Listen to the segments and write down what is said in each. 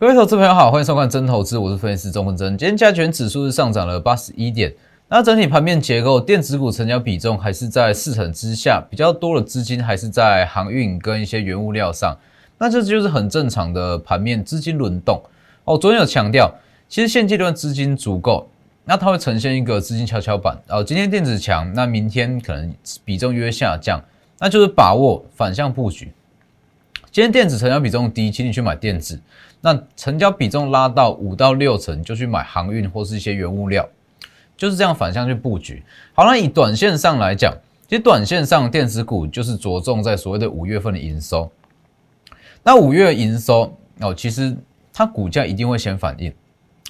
各位投资朋友好，欢迎收看真投资，我是分析师钟文真。今天加权指数是上涨了八十一点，那整体盘面结构，电子股成交比重还是在四成之下，比较多的资金还是在航运跟一些原物料上，那这就是很正常的盘面资金轮动。哦，昨天有强调，其实现阶段资金足够，那它会呈现一个资金跷跷板。哦，今天电子强，那明天可能比重约下降，那就是把握反向布局。今天电子成交比重低，请你去买电子。那成交比重拉到五到六成，就去买航运或是一些原物料，就是这样反向去布局。好，那以短线上来讲，其实短线上电子股就是着重在所谓的五月份的营收。那五月营收哦，其实它股价一定会先反应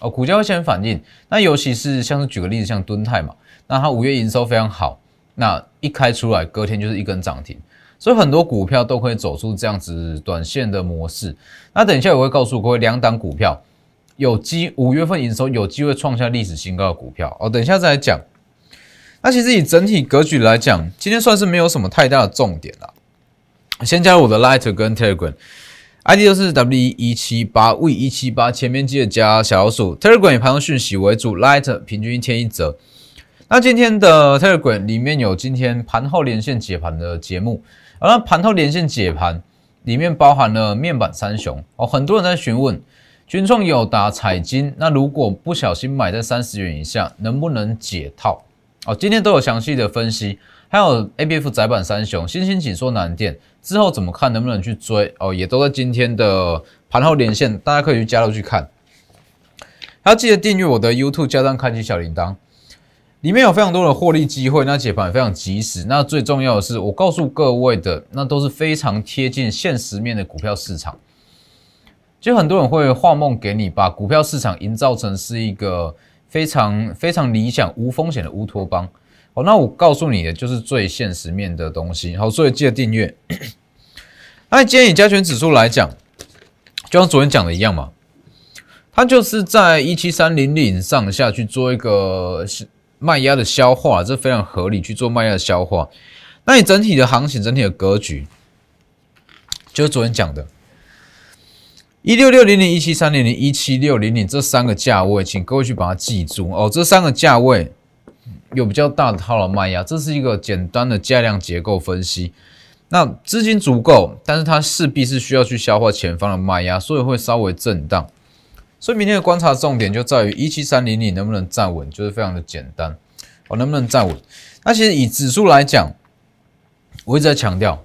哦，股价会先反应。那尤其是像是举个例子，像敦泰嘛，那它五月营收非常好，那一开出来隔天就是一根涨停。所以很多股票都可以走出这样子短线的模式。那等一下我会告诉各位，两档股票有机五月份营收有机会创下历史新高的股票哦。等一下再来讲。那其实以整体格局来讲，今天算是没有什么太大的重点了。先加入我的 Light 跟 Telegram，ID 都是 W 一七八 V 一七八，前面记得加小老鼠。Telegram 以盘中讯息为主，Light 平均一天一折。那今天的 Telegram 里面有今天盘后连线解盘的节目。而那盘后连线解盘里面包含了面板三雄哦，很多人在询问群创有达彩金，那如果不小心买在三十元以下，能不能解套？哦，今天都有详细的分析，还有 A B F 窄板三雄，新兴紧缩难电之后怎么看，能不能去追？哦，也都在今天的盘后连线，大家可以去加入去看，还要记得订阅我的 YouTube，加上开启小铃铛。里面有非常多的获利机会，那解盘也非常及时。那最重要的是，我告诉各位的，那都是非常贴近现实面的股票市场。就很多人会画梦给你，把股票市场营造成是一个非常非常理想、无风险的乌托邦。好，那我告诉你的就是最现实面的东西。好，所以记得订阅。那今天以加权指数来讲，就像昨天讲的一样嘛，它就是在一七三零零上下去做一个。卖压的消化，这非常合理去做卖压的消化。那你整体的行情、整体的格局，就是昨天讲的，一六六零零、一七三零零、一七六零零这三个价位，请各位去把它记住哦。这三个价位有比较大的套牢卖压，这是一个简单的价量结构分析。那资金足够，但是它势必是需要去消化前方的卖压，所以会稍微震荡。所以明天的观察重点就在于一七三零零能不能站稳，就是非常的简单，哦，能不能站稳？那其实以指数来讲，我一直在强调，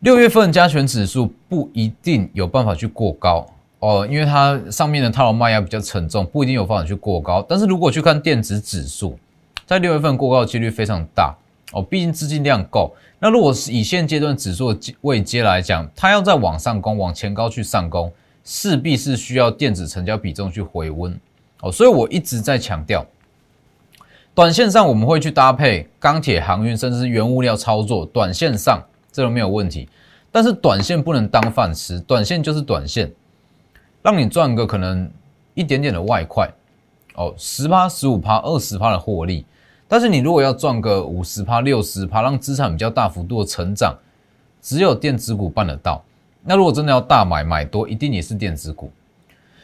六月份加权指数不一定有办法去过高哦，因为它上面的套牢卖压比较沉重，不一定有办法去过高。但是如果去看电子指数，在六月份过高的几率非常大哦，毕竟资金量够。那如果是以现阶段指数的位阶来讲，它要再往上攻，往前高去上攻。势必是需要电子成交比重去回温哦，所以我一直在强调，短线上我们会去搭配钢铁、航运，甚至是原物料操作，短线上这都没有问题。但是短线不能当饭吃，短线就是短线，让你赚个可能一点点的外快哦，十趴、十五趴、二十趴的获利。但是你如果要赚个五十趴、六十趴，让资产比较大幅度的成长，只有电子股办得到。那如果真的要大买买多，一定也是电子股，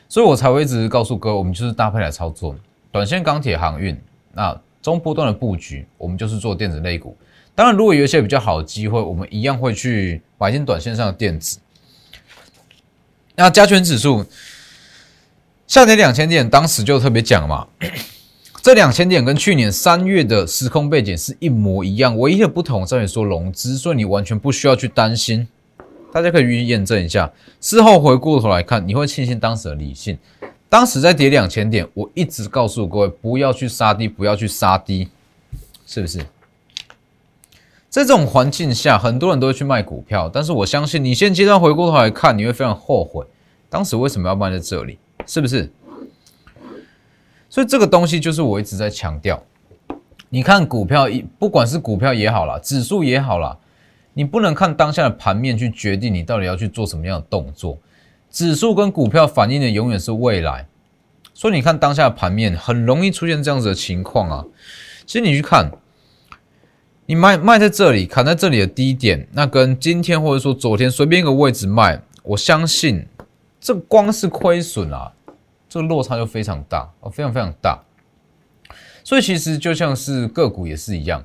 所以我才会一直告诉哥，我们就是搭配来操作，短线钢铁航运，那中波段的布局，我们就是做电子类股。当然，如果有一些比较好的机会，我们一样会去买进短线上的电子。那加权指数下跌两千点，当时就特别讲嘛，这两千点跟去年三月的时空背景是一模一样，唯一的不同在于说融资，所以你完全不需要去担心。大家可以予以验证一下，事后回过头来看，你会庆幸当时的理性。当时在跌两千点，我一直告诉各位不要去杀低，不要去杀低，是不是？在这种环境下，很多人都会去卖股票，但是我相信你现阶段回过头来看，你会非常后悔，当时为什么要卖在这里，是不是？所以这个东西就是我一直在强调，你看股票一，不管是股票也好啦，指数也好啦。你不能看当下的盘面去决定你到底要去做什么样的动作，指数跟股票反映的永远是未来，所以你看当下盘面很容易出现这样子的情况啊。其实你去看，你卖卖在这里，砍在这里的低点，那跟今天或者说昨天随便一个位置卖，我相信这光是亏损啊，这个落差就非常大哦，非常非常大。所以其实就像是个股也是一样，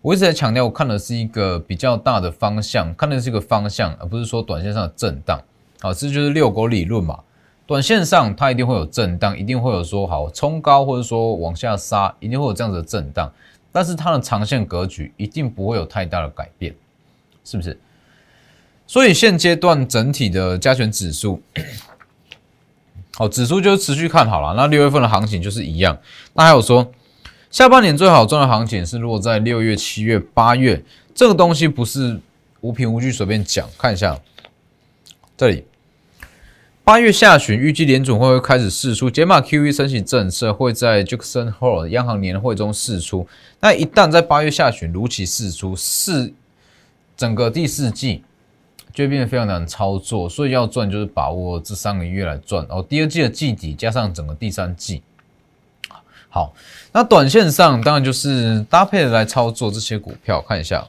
我一直在强调，我看的是一个比较大的方向，看的是一个方向，而不是说短线上的震荡。好，这就是遛狗理论嘛。短线上它一定会有震荡，一定会有说好冲高或者说往下杀，一定会有这样子的震荡。但是它的长线格局一定不会有太大的改变，是不是？所以现阶段整体的加权指数，好，指数就持续看好了。那六月份的行情就是一样。那还有说。下半年最好赚的行情是落在六月、七月、八月，这个东西不是无凭无据随便讲。看一下这里，八月下旬预计联准会开始试出解码 QE 升息政策，会在 Jackson Hole 央行年会中试出。那一旦在八月下旬如期试出，四整个第四季就会变得非常难操作，所以要赚就是把握这三个月来赚。哦，第二季的季底加上整个第三季。好，那短线上当然就是搭配的来操作这些股票，看一下。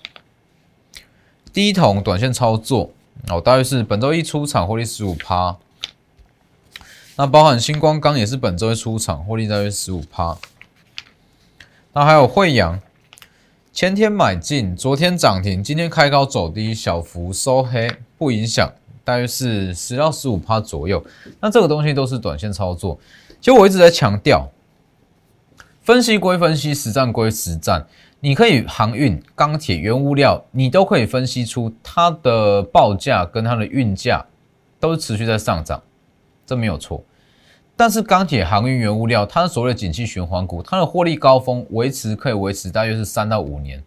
第一桶短线操作哦，大约是本周一出场获利十五趴，那包含星光钢也是本周一出场获利大约十五趴，那还有惠阳前天买进，昨天涨停，今天开高走低，小幅收黑不影响，大约是十到十五趴左右，那这个东西都是短线操作，其实我一直在强调。分析归分析，实战归实战。你可以航运、钢铁、原物料，你都可以分析出它的报价跟它的运价都持续在上涨，这没有错。但是钢铁、航运、原物料，它的所谓的景气循环股，它的获利高峰维持可以维持大约是三到五年，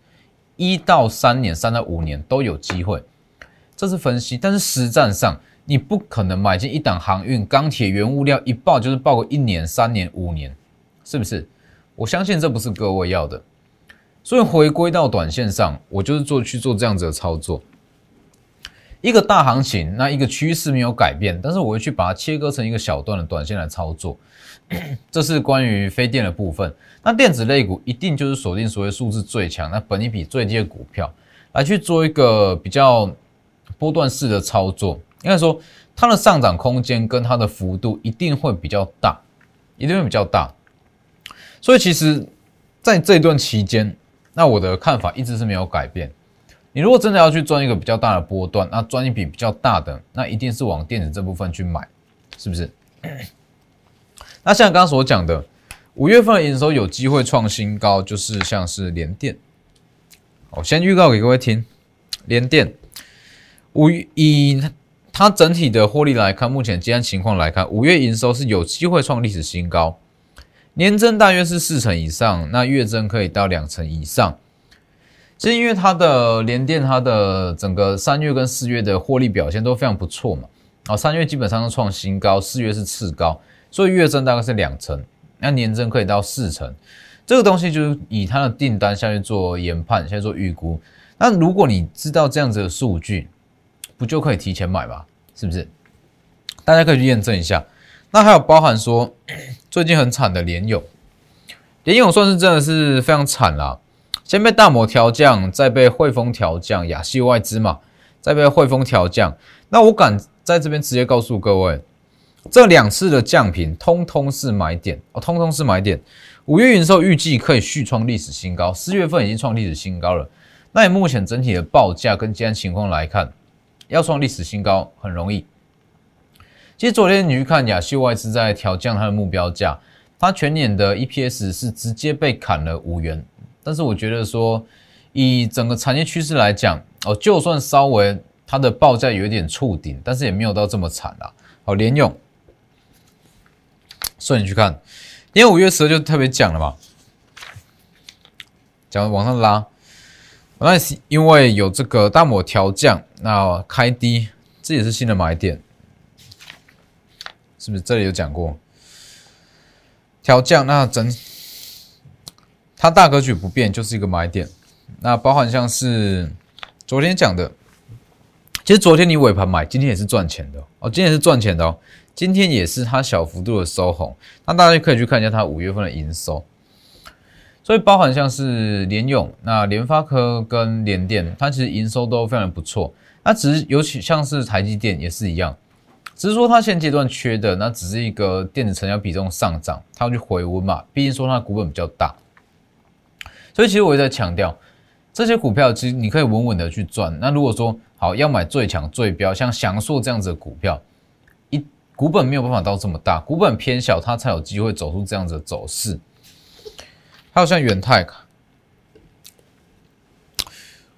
一到三年、三到五年都有机会。这是分析，但是实战上你不可能买进一档航运、钢铁、原物料一报就是报个一年、三年、五年，是不是？我相信这不是各位要的，所以回归到短线上，我就是做去做这样子的操作。一个大行情，那一个趋势没有改变，但是我会去把它切割成一个小段的短线来操作。这是关于非电的部分。那电子类股一定就是锁定所谓数字最强、那本益比最低的股票，来去做一个比较波段式的操作。应该说，它的上涨空间跟它的幅度一定会比较大，一定会比较大。所以其实，在这一段期间，那我的看法一直是没有改变。你如果真的要去赚一个比较大的波段，那赚一笔比较大的，那一定是往电子这部分去买，是不是？那像刚刚所讲的，五月份的营收有机会创新高，就是像是联电。我先预告给各位听，联电五以它整体的获利来看，目前今天情况来看，五月营收是有机会创历史新高。年增大约是四成以上，那月增可以到两成以上。是因为它的联电，它的整个三月跟四月的获利表现都非常不错嘛。哦，三月基本上都创新高，四月是次高，所以月增大概是两成，那年增可以到四成。这个东西就是以它的订单下去做研判，下去做预估。那如果你知道这样子的数据，不就可以提前买吗？是不是？大家可以去验证一下。那还有包含说。最近很惨的联勇，联勇算是真的是非常惨啦。先被大摩调降，再被汇丰调降，亚细外资嘛，再被汇丰调降。那我敢在这边直接告诉各位，这两次的降频，通通是买点哦，通通是买点。五月营收预计可以续创历史新高，四月份已经创历史新高了。那以目前整体的报价跟今天情况来看，要创历史新高很容易。其实昨天你去看亚细外资在调降它的目标价，它全年的 EPS 是直接被砍了五元。但是我觉得说，以整个产业趋势来讲，哦，就算稍微它的报价有一点触顶，但是也没有到这么惨啦。好，联用，所以你去看，因为五月十就特别讲了嘛，讲往上拉，那是因为有这个大摩调降，那开低，这也是新的买点。是不是这里有讲过调降？那整它大格局不变，就是一个买点。那包含像是昨天讲的，其实昨天你尾盘买，今天也是赚钱的哦。今天也是赚钱的哦。今天也是它小幅度的收红。那大家可以去看一下它五月份的营收。所以包含像是联永、那联发科跟联电，它其实营收都非常不错。那只是尤其像是台积电也是一样。只是说它现阶段缺的那只是一个电子成交比重上涨，它要去回温嘛。毕竟说它股本比较大，所以其实我也在强调，这些股票其实你可以稳稳的去赚。那如果说好要买最强最标，像翔硕这样子的股票，一股本没有办法到这么大，股本偏小，它才有机会走出这样子的走势。还有像远泰，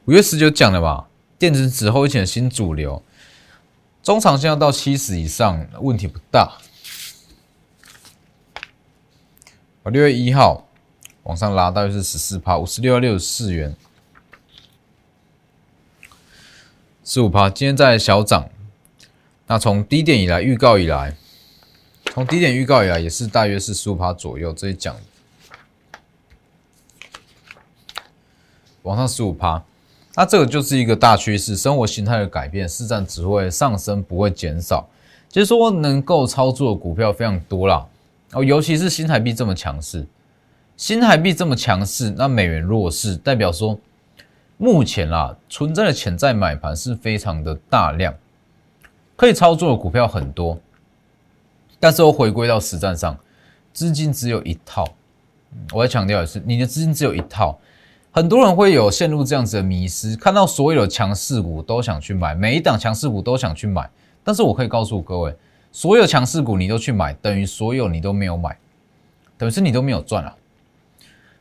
五月十九讲了吧，电子纸后一的新主流。中长线要到七十以上，问题不大。我六月一号往上拉，大约是十四趴，五十六到六十四元，十五趴。今天在小涨，那从低点以来预告以来，从低点预告以来也是大约是十五趴左右，这里讲往上十五趴。那这个就是一个大趋势，生活形态的改变，市占只会上升，不会减少。其实说，能够操作的股票非常多啦。哦，尤其是新台币这么强势，新台币这么强势，那美元弱势，代表说目前啦存在的潜在买盘是非常的大量，可以操作的股票很多，但是我回归到实战上，资金只有一套。我要强调的是，你的资金只有一套。很多人会有陷入这样子的迷失，看到所有的强势股都想去买，每一档强势股都想去买。但是我可以告诉各位，所有强势股你都去买，等于所有你都没有买，等于是你都没有赚啊。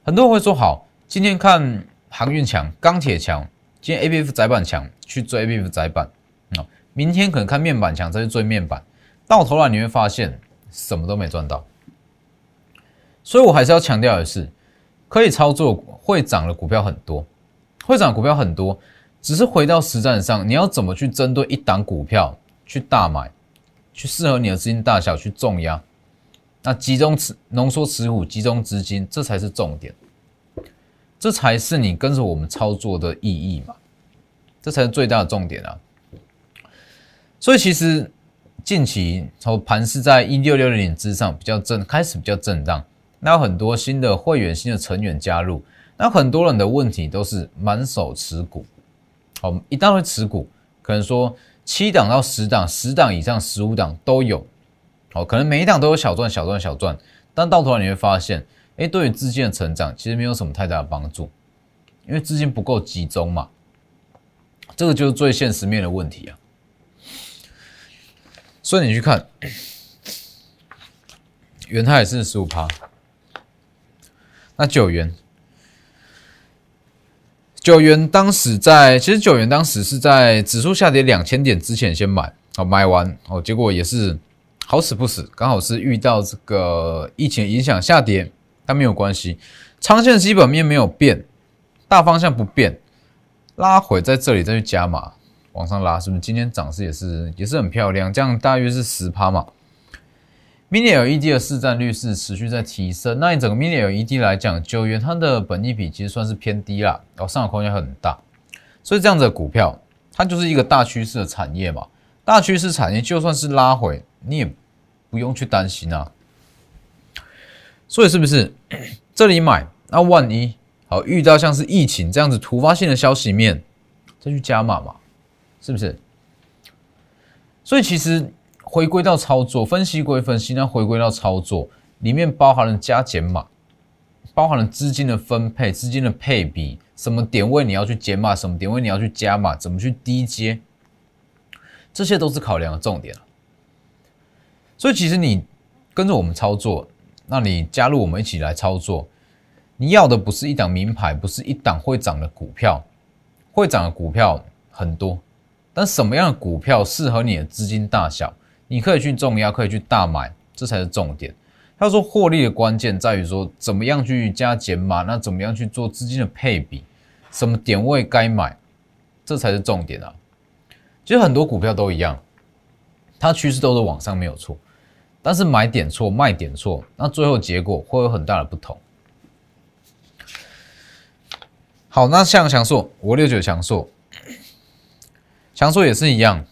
很多人会说，好，今天看航运强，钢铁强，今天 A B F 窄板强，去追 A B F 窄板啊。明天可能看面板强，再去追面板，到头来你会发现什么都没赚到。所以我还是要强调的是。可以操作会涨的股票很多，会涨股票很多，只是回到实战上，你要怎么去针对一档股票去大买，去适合你的资金大小去重压，那集中持浓缩持股，集中资金，这才是重点，这才是你跟着我们操作的意义嘛，这才是最大的重点啊。所以其实近期从盘是在一六六零之上比较震，开始比较震荡。那有很多新的会员、新的成员加入，那很多人的问题都是满手持股，好，一旦会持股，可能说七档到十档、十档以上、十五档都有，好，可能每一档都有小赚、小赚、小赚，但到头来你会发现，哎，对于资金的成长其实没有什么太大的帮助，因为资金不够集中嘛，这个就是最现实面的问题啊。所以你去看，元泰是十五趴。那九元，九元当时在，其实九元当时是在指数下跌两千点之前先买，好买完哦，结果也是好死不死，刚好是遇到这个疫情影响下跌，但没有关系，长线基本面没有变，大方向不变，拉回在这里再去加码，往上拉，是不是？今天涨势也是也是很漂亮，这样大约是十趴嘛。Mini LED 的市占率是持续在提升，那你整个 Mini LED 来讲，九元它的本益比其实算是偏低啦，然后上涨空间很大，所以这样子的股票，它就是一个大趋势的产业嘛。大趋势产业就算是拉回，你也不用去担心啊。所以是不是这里买？那万一好遇到像是疫情这样子突发性的消息面，再去加码嘛？是不是？所以其实。回归到操作分析归分析，那回归到操作里面包含了加减码，包含了资金的分配、资金的配比，什么点位你要去减码，什么点位你要去加码，怎么去低接，这些都是考量的重点所以其实你跟着我们操作，那你加入我们一起来操作，你要的不是一档名牌，不是一档会涨的股票，会涨的股票很多，但什么样的股票适合你的资金大小？你可以去重压，可以去大买，这才是重点。他说获利的关键在于说怎么样去加减码，那怎么样去做资金的配比，什么点位该买，这才是重点啊。其实很多股票都一样，它趋势都是往上没有错，但是买点错，卖点错，那最后结果会有很大的不同。好，那像强硕，五六九强硕，强硕也是一样。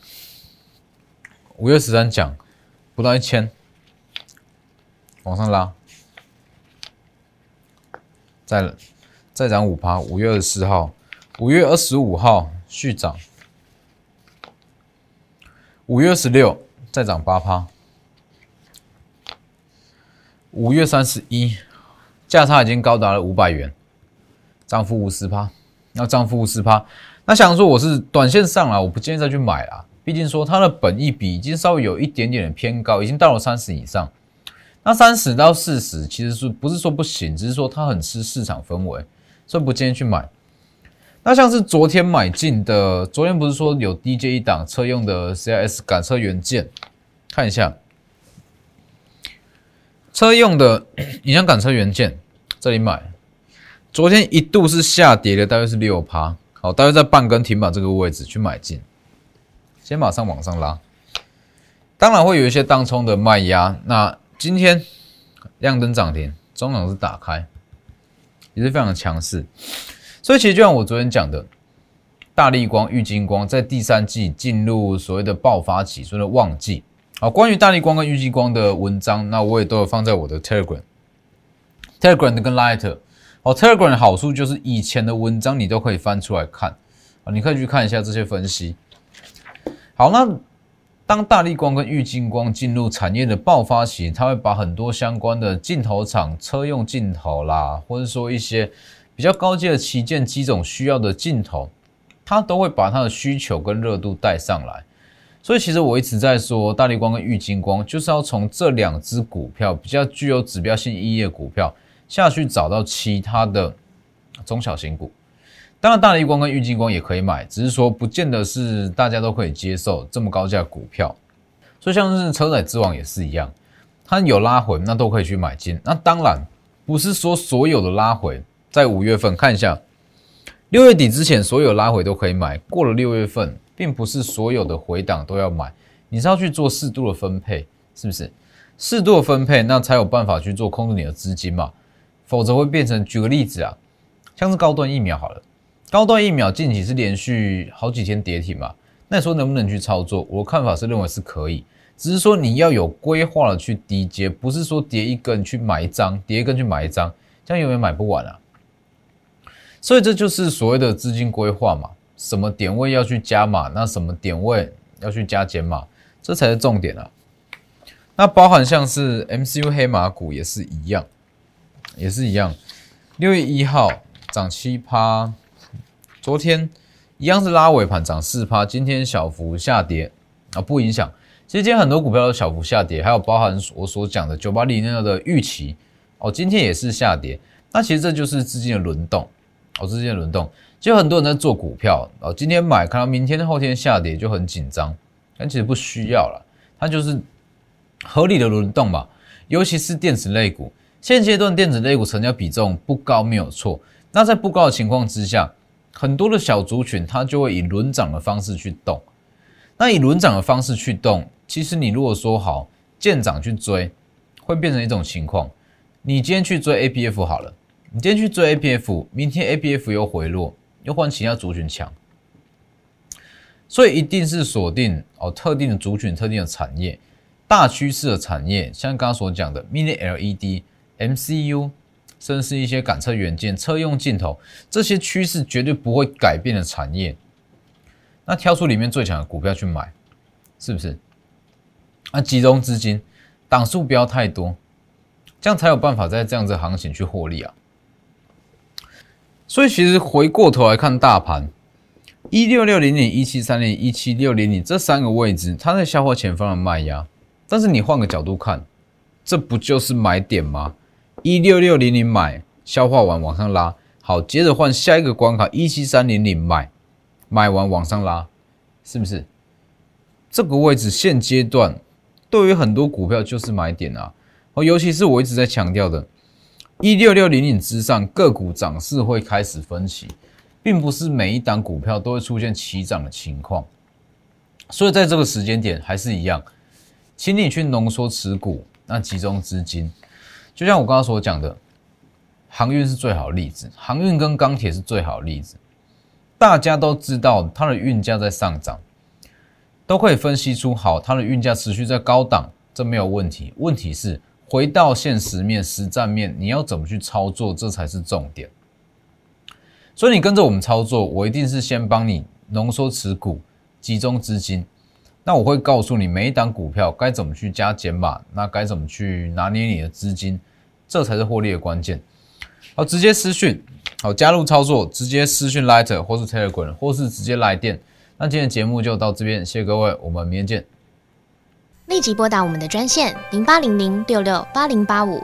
五月十三讲不到一千，往上拉，再再涨五趴。五月二十四号，五月二十五号续涨，五月二十六再涨八趴。五月三十一，价差已经高达了五百元，涨幅五十趴，那涨幅五十趴，那想说我是短线上来，我不建议再去买了。毕竟说它的本益比已经稍微有一点点的偏高，已经到了三十以上。那三十到四十其实是不是说不行，只是说它很吃市场氛围，所以不建议去买。那像是昨天买进的，昨天不是说有 DJ 一档车用的 CIS 感测元件，看一下车用的 影像感测元件，这里买，昨天一度是下跌的，大约是六趴，好，大约在半根停板这个位置去买进。先马上往上拉，当然会有一些当冲的卖压。那今天亮灯涨停，中港是打开，也是非常强势。所以其实就像我昨天讲的，大力光、玉金光在第三季进入所谓的爆发期，所谓的旺季。好，关于大力光跟玉金光的文章，那我也都有放在我的 Telegram、Telegram 跟 Light。哦，Telegram 的好处就是以前的文章你都可以翻出来看啊，你可以去看一下这些分析。好，那当大力光跟玉金光进入产业的爆发期，它会把很多相关的镜头厂、车用镜头啦，或者说一些比较高阶的旗舰机种需要的镜头，它都会把它的需求跟热度带上来。所以，其实我一直在说，大力光跟玉金光就是要从这两只股票比较具有指标性意义的股票下去找到其他的中小型股。当然，大力光跟玉金光也可以买，只是说不见得是大家都可以接受这么高价股票。所以像是车载之王也是一样，它有拉回，那都可以去买进。那当然不是说所有的拉回在五月份看一下，六月底之前所有拉回都可以买。过了六月份，并不是所有的回档都要买，你是要去做适度的分配，是不是？适度的分配，那才有办法去做控制你的资金嘛，否则会变成举个例子啊，像是高端疫苗好了。高端疫苗近期是连续好几天跌停嘛？那你说能不能去操作？我的看法是认为是可以，只是说你要有规划的去低接，不是说跌一根去买一张，跌一根去买一张，这样永远买不完啊。所以这就是所谓的资金规划嘛，什么点位要去加码，那什么点位要去加减码，这才是重点啊。那包含像是 MCU 黑马股也是一样，也是一样，六月一号涨七趴。昨天一样是拉尾盘涨四趴，今天小幅下跌啊，不影响。其实今天很多股票都小幅下跌，还有包含我所讲的九八零那的预期哦，今天也是下跌。那其实这就是资金的轮动哦，资金的轮动。就很多人在做股票哦，今天买看到明天后天下跌就很紧张，但其实不需要了，它就是合理的轮动嘛。尤其是电子类股，现阶段电子类股成交比重不高没有错。那在不高的情况之下。很多的小族群，它就会以轮涨的方式去动。那以轮涨的方式去动，其实你如果说好见涨去追，会变成一种情况。你今天去追 A P F 好了，你今天去追 A P F，明天 A P F 又回落，又换其他族群强。所以一定是锁定哦特定的族群、特定的产业、大趋势的产业，像刚刚所讲的 Mini L E D、M C U。甚至一些感测元件、车用镜头这些趋势绝对不会改变的产业，那挑出里面最强的股票去买，是不是？那集中资金，档数不要太多，这样才有办法在这样子行情去获利啊。所以其实回过头来看大盘，一六六零零、一七三零、一七六零零这三个位置，它在消化前方的卖压，但是你换个角度看，这不就是买点吗？一六六零零买，消化完往上拉，好，接着换下一个关卡一七三零零买，买完往上拉，是不是？这个位置现阶段对于很多股票就是买点啊，哦，尤其是我一直在强调的，一六六零零之上个股涨势会开始分歧，并不是每一档股票都会出现齐涨的情况，所以在这个时间点还是一样，请你去浓缩持股，那集中资金。就像我刚刚所讲的，航运是最好的例子，航运跟钢铁是最好的例子。大家都知道它的运价在上涨，都可以分析出好，它的运价持续在高档，这没有问题。问题是回到现实面、实战面，你要怎么去操作，这才是重点。所以你跟着我们操作，我一定是先帮你浓缩持股，集中资金。那我会告诉你每一档股票该怎么去加减码，那该怎么去拿捏你的资金，这才是获利的关键。好，直接私讯，好加入操作，直接私讯 Lighter 或是 Telegram，或是直接来电。那今天节目就到这边，谢谢各位，我们明天见。立即拨打我们的专线零八零零六六八零八五。